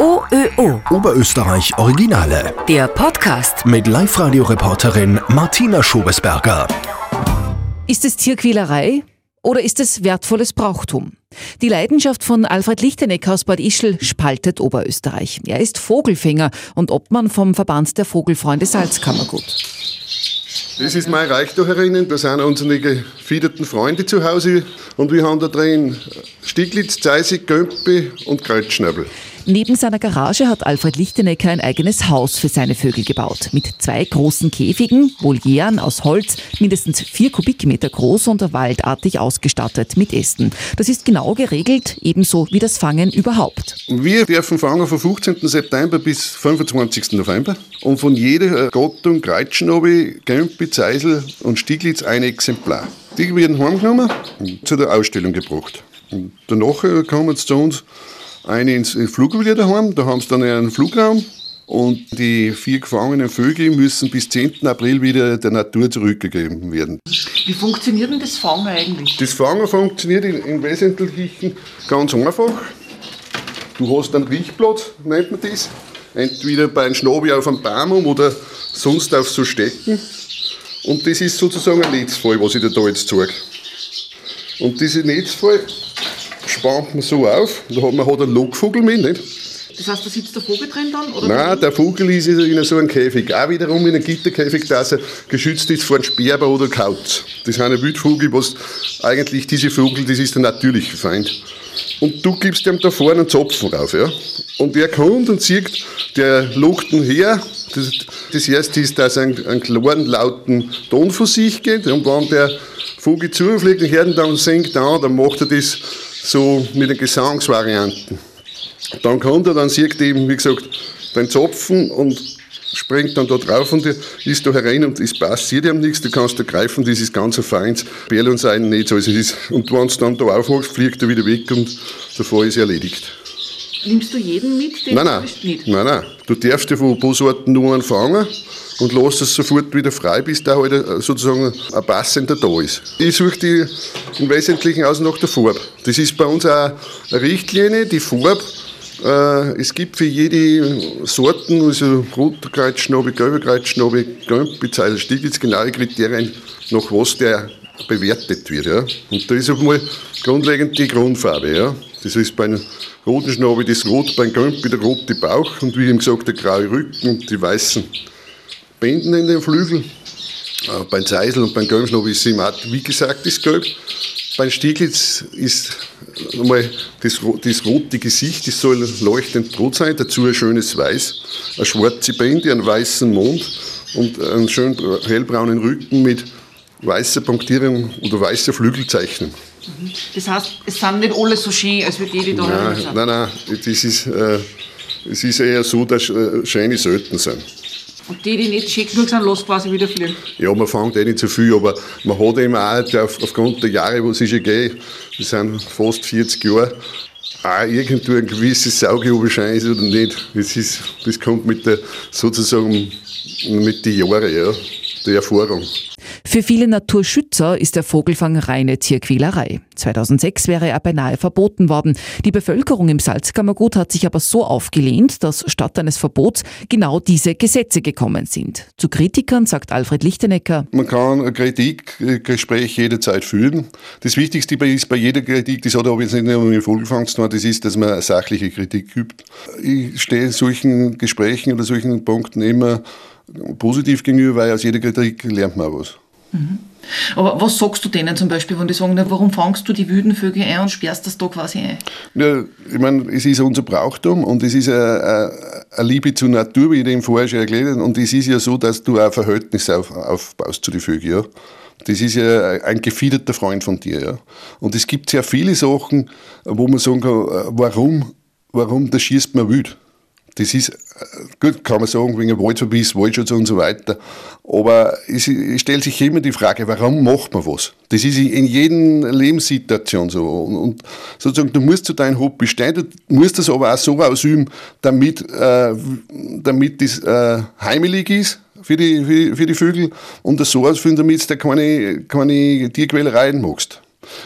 OÖO. Oberösterreich Originale. Der Podcast. Mit Live-Radio-Reporterin Martina Schobesberger. Ist es Tierquälerei oder ist es wertvolles Brauchtum? Die Leidenschaft von Alfred Lichteneck aus Bad Ischl spaltet Oberösterreich. Er ist Vogelfänger und Obmann vom Verband der Vogelfreunde Salzkammergut. Das ist mein Reichtum herinnen, da sind unsere gefiederten Freunde zu Hause und wir haben da drin Stieglitz, Zeisig, Gömpi und Kreuzschnabel. Neben seiner Garage hat Alfred Lichtenecker ein eigenes Haus für seine Vögel gebaut. Mit zwei großen Käfigen, Volieren aus Holz, mindestens vier Kubikmeter groß und waldartig ausgestattet mit Ästen. Das ist genau geregelt, ebenso wie das Fangen überhaupt. Wir dürfen fangen von 15. September bis 25. November und von jeder Gattung Kreuzschnabel, Gömpi, Zeisel und Stieglitz ein Exemplar. Die werden heimgenommen und zu der Ausstellung gebracht. Und danach kommen sie zu uns eine ins Fluggebiet daheim, da haben sie dann einen Flugraum und die vier gefangenen Vögel müssen bis 10. April wieder der Natur zurückgegeben werden. Wie funktioniert denn das Fangen eigentlich? Das Fangen funktioniert im Wesentlichen ganz einfach. Du hast einen Riechplatz, nennt man das. Entweder bei einem Schnabel auf einem Baum um oder sonst auf so Stecken. Und das ist sozusagen ein Netzfall, was ich dir da jetzt zeige. Und diese Netzfall spannt man so auf. Da hat man hat einen Lockvogel mit. Nicht? Das heißt, da sitzt der Vogel drin dann? Oder Nein, der Vogel ist in so einem Käfig. Auch wiederum in einem Gitterkäfig, dass er geschützt ist vor einem Sperber oder Kauz. Das ist ein Wildvogel, was eigentlich diese Vogel, das ist der natürliche Feind. Und du gibst ihm da vorne einen Zapfen rauf. Ja? Und der kommt und sieht, der lockt ihn her. Das, das erste ist, dass er einen, einen klaren, lauten Ton von sich geht. Und wenn der Vogel zufliegt und hört ihn dann singt an, dann macht er das so mit den Gesangsvarianten. Dann kommt er, dann sieht er eben, wie gesagt, den Zapfen und springt dann da drauf und ist da herein und es passiert ihm nichts, du kannst da greifen, das ist ganz ein feins Bärl und sein Netz. Also ist, und wenn du dann da aufmachst, fliegt er wieder weg und der Fall ist erledigt. Nimmst du jeden mit? Den Nein, nein, nicht? nein, nein. Du darfst ja von Bosorten nur einen fangen und lass es sofort wieder frei, bis da halt äh, sozusagen ein passender da ist. Ich suche die im Wesentlichen aus nach der Farbe. Das ist bei uns auch eine Richtlinie, die Farbe. Äh, es gibt für jede Sorten, also roter Kreuzschnabel, gelber Kreuzschnabel, Gömpizeil, Stieglitz, genaue Kriterien, nach was der bewertet wird. Ja. Und da ist einmal grundlegend die Grundfarbe. Ja. Das ist bei einem roten Schnabel das Rot, beim Gömpi der rote Bauch und wie eben gesagt der graue Rücken und die weißen Bänden in den Flügeln. Äh, beim Zeisel und beim Gelbschnabel ist es immer, wie gesagt, das Gelb. Beim Stieglitz ist einmal das, das rote Gesicht, das soll leuchtend rot sein, dazu ein schönes Weiß, eine schwarze Bände, einen weißen Mond und einen schönen hellbraunen Rücken mit weißer Punktierung oder weißer Flügelzeichnung. Das heißt, es sind nicht alle so schön, als würde jede da Nein, sein. nein, nein, das ist, äh, es ist eher so, dass äh, Scheine selten sind. Und die, die nicht schön genug sind, lässt quasi wieder fliegen. Ja, man fängt eh nicht zu viel, aber man hat eben auch auf, aufgrund der Jahre, wo es schon geht, das sind fast 40 Jahre, auch irgendwo ein gewisses Auge, ob es schein ist oder nicht. Das, ist, das kommt mit der, sozusagen mit den Jahren, ja, der Erfahrung. Für viele Naturschützer ist der Vogelfang reine Tierquälerei. 2006 wäre er beinahe verboten worden. Die Bevölkerung im Salzkammergut hat sich aber so aufgelehnt, dass statt eines Verbots genau diese Gesetze gekommen sind. Zu Kritikern sagt Alfred Lichtenecker, Man kann Kritikgespräch jederzeit führen. Das Wichtigste ist bei jeder Kritik, das hat aber jetzt nicht nur mit Vogelfang zu tun, das ist, dass man sachliche Kritik übt. Ich stehe solchen Gesprächen oder solchen Punkten immer positiv gegenüber, weil aus jeder Kritik lernt man auch was. Aber was sagst du denen zum Beispiel, wenn die sagen, na, warum fangst du die wilden Vögel ein und sperrst das da quasi ein? Ja, ich meine, es ist unser Brauchtum und es ist eine, Liebe zur Natur, wie ich dem vorher schon erklärt habe. Und es ist ja so, dass du ein Verhältnis auf, aufbaust zu den Vögeln. Ja. Das ist ja ein gefiederter Freund von dir. Ja. Und es gibt sehr viele Sachen, wo man sagen kann, warum, warum das schießt man wild. Das ist, gut, kann man sagen, wegen Waldverbiss, Waldschutz und so weiter. Aber es, es stellt sich immer die Frage, warum macht man was? Das ist in jeder Lebenssituation so. Und, und sozusagen, du musst zu deinem Hobby stehen, du musst das aber auch so ausüben, damit, äh, damit das äh, heimelig ist für die, für, für die Vögel und das so ausfüllen, damit du keine, keine Tierquälereien machst.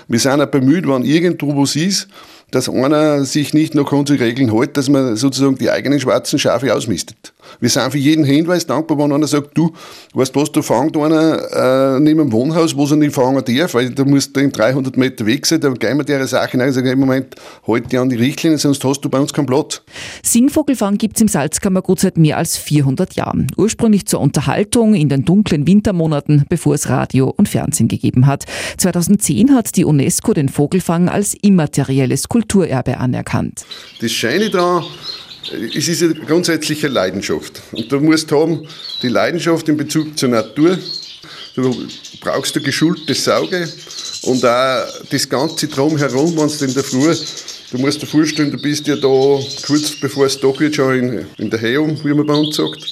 Wir sind auch bemüht, wenn irgendwo was ist, dass einer sich nicht nach unsere Regeln hält, dass man sozusagen die eigenen schwarzen Schafe ausmistet. Wir sind für jeden Hinweis dankbar, wenn einer sagt, du, weißt was, da fängt einer äh, neben dem Wohnhaus, wo sie nicht fangen darf, weil da musst du 300 Meter weg sein, da gehen wir der Sache rein und sagen, im Moment, halt dich an die Richtlinien, sonst hast du bei uns keinen Platz. Singvogelfang gibt es im Salzkammergut seit mehr als 400 Jahren. Ursprünglich zur Unterhaltung in den dunklen Wintermonaten, bevor es Radio und Fernsehen gegeben hat. 2010 hat die UNESCO den Vogelfang als immaterielles Kulturerbe anerkannt. Das Scheine daran, es ist eine grundsätzliche Leidenschaft. Und du musst haben die Leidenschaft in Bezug zur Natur. Du brauchst ein geschultes Auge und auch das Ganze drumherum, wenn du in der Früh, du musst dir vorstellen, du bist ja da kurz bevor es Tag wird, schon in, in der Heum, wie man bei uns sagt.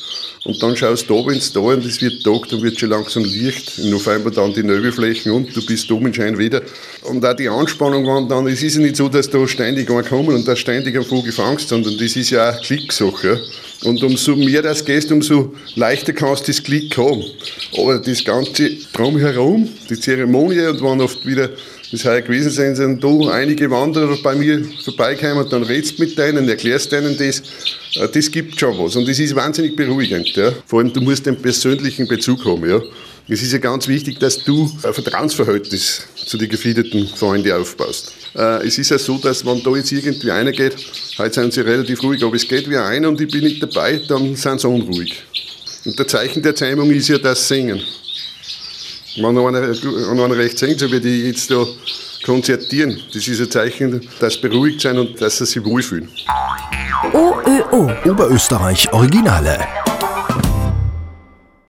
Und dann schaust du oben ins Tal und es wird Tag, dann wird schon langsam Licht. Im November dann die Nebelflächen und du bist oben schein wieder. Und auch die Anspannung, wenn dann, es ist ja nicht so, dass da ständig kommen und da ständig am Vogel fangst, sondern das ist ja auch Klicksache. Und umso mehr das gehst, umso leichter kannst du das Klick haben. Aber das Ganze drumherum, die Zeremonie und wenn oft wieder das heuer gewesen sein, sind da einige Wanderer bei mir vorbeikommen, dann redst du mit denen, erklärst denen das. Äh, das gibt schon was und das ist wahnsinnig beruhigend. Ja. Vor allem, du musst einen persönlichen Bezug haben. Ja. Es ist ja ganz wichtig, dass du ein Vertrauensverhältnis zu den gefiederten Freunden aufbaust. Äh, es ist ja so, dass wenn da jetzt irgendwie einer geht, heute sind sie relativ ruhig, aber es geht wie einer und ich bin nicht dabei, dann sind sie unruhig. Und der Zeichen der Zäumung ist ja das Singen. Wenn einer, wenn einer recht singt, so wie die jetzt da konzertieren, das ist ein Zeichen, dass sie beruhigt sind und dass sie sich wohlfühlen. OÖO Oberösterreich Originale.